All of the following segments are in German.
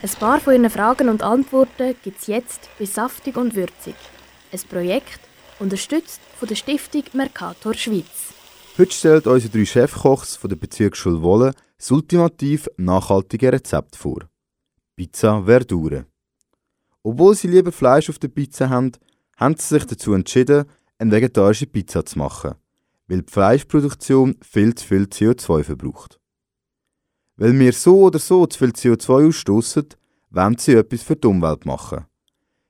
Ein paar von Ihren Fragen und Antworten gibt es jetzt bei Saftig und Würzig. Ein Projekt, unterstützt von der Stiftung Mercator Schweiz. Heute stellt unsere drei Chefkochs von der Bezirksschule Wolle das ultimativ nachhaltige Rezept vor. Pizza Verdure. Obwohl sie lieber Fleisch auf der Pizza haben, haben sie sich dazu entschieden, eine vegetarische Pizza zu machen, weil die Fleischproduktion viel zu viel CO2 verbraucht. Weil wir so oder so zu viel CO2 ausstoßen, wollen sie etwas für die Umwelt machen.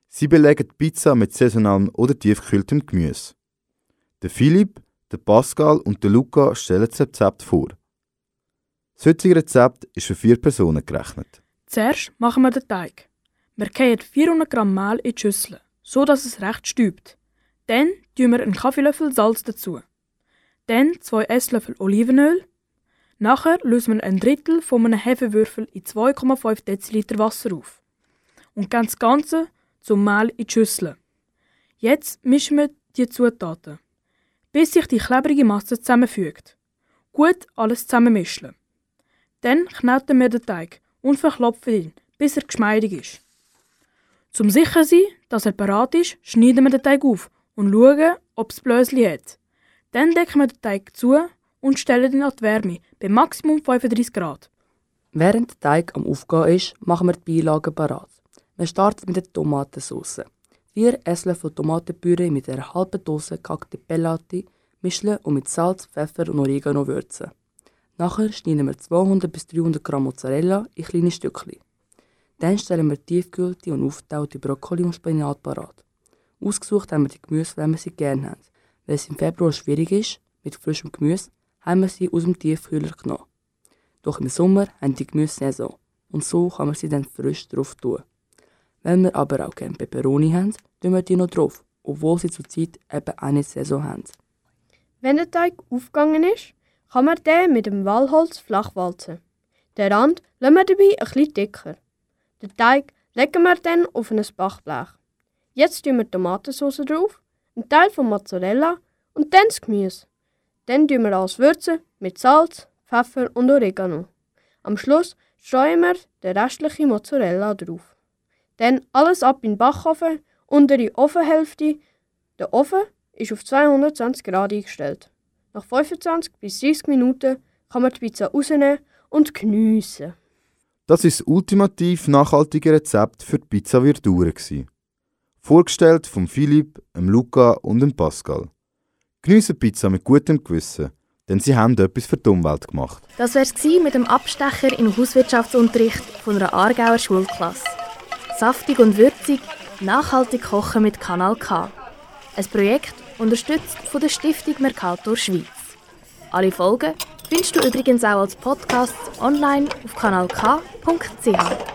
Sie belegen die Pizza mit saisonalem oder tiefgekühltem Gemüse. Der Philipp, der Pascal und der Luca stellen das Rezept vor. Das heutige Rezept ist für vier Personen gerechnet. Zuerst machen wir den Teig. Wir kehren 400 Gramm Mehl in die Schüssel, so dass es recht stübt. Dann tun wir einen Kaffeelöffel Salz dazu. Dann zwei Esslöffel Olivenöl. Nachher lösen wir ein Drittel von einem Hefewürfel in 2,5 Deziliter Wasser auf. Und geben das Ganze zum Mehl in die Schüssel. Jetzt mischen wir die Zutaten, bis sich die klebrige Masse zusammenfügt. Gut alles zusammenmischen. Dann kneten wir den Teig und verklopfen ihn, bis er geschmeidig ist. Zum sicher sein, dass er parat ist, schneiden wir den Teig auf und schauen, ob es Blösli hat. Dann decken wir den Teig zu und stellen ihn an die Wärme bei Maximum 35 Grad. Während der Teig am Aufgehen ist, machen wir die Beilagen parat. Wir starten mit der Tomatensauce. Vier Esslöffel Tomatenpüree mit einer halben Dose gehackte Pelati mischen und mit Salz, Pfeffer und Oregano würzen. Nachher schneiden wir 200 bis 300 Gramm Mozzarella in kleine Stückchen. Dann stellen wir tiefgekühlte und aufgetaute Brokkoli und Spinat parat. Ausgesucht haben wir die Gemüse, wenn wir sie gerne haben. Weil es im Februar schwierig ist, mit frischem Gemüse, haben wir sie aus dem Tiefkühler genommen. Doch im Sommer haben die Gemüse Saison und so kann man sie dann frisch drauf tun. Wenn wir aber auch gerne Peperoni haben, tun wir die noch drauf, obwohl sie zurzeit eben auch nicht Saison haben. Wenn der Teig aufgegangen ist, kann man den mit dem Wallholz flach walzen. Den Rand lassen wir dabei ein bisschen dicker. Den Teig legen wir dann auf ein Backblech. Jetzt tun wir Tomatensauce drauf, einen Teil von Mozzarella und dann das Gemüse. Dann tun wir alles würzen mit Salz, Pfeffer und Oregano. Am Schluss streuen wir den restlichen Mozzarella drauf. Dann alles ab in den Backofen, untere Ofenhälfte. Der Ofen ist auf 220 Grad eingestellt. Nach 25 bis 30 Minuten kann man die Pizza rausnehmen und geniessen. Das ist das ultimativ nachhaltige Rezept für die Pizza Verdure. Vorgestellt von Philipp, Luca und Pascal. Geniessen Pizza mit gutem Gewissen, denn sie haben etwas für die Umwelt gemacht. Das wär's gewesen mit dem Abstecher im Hauswirtschaftsunterricht von einer Aargauer Schulklasse. Saftig und würzig, nachhaltig kochen mit Kanal K. Ein Projekt unterstützt von der Stiftung Mercator Schweiz. Alle Folgen findest du übrigens auch als Podcast online auf kanalk.ch.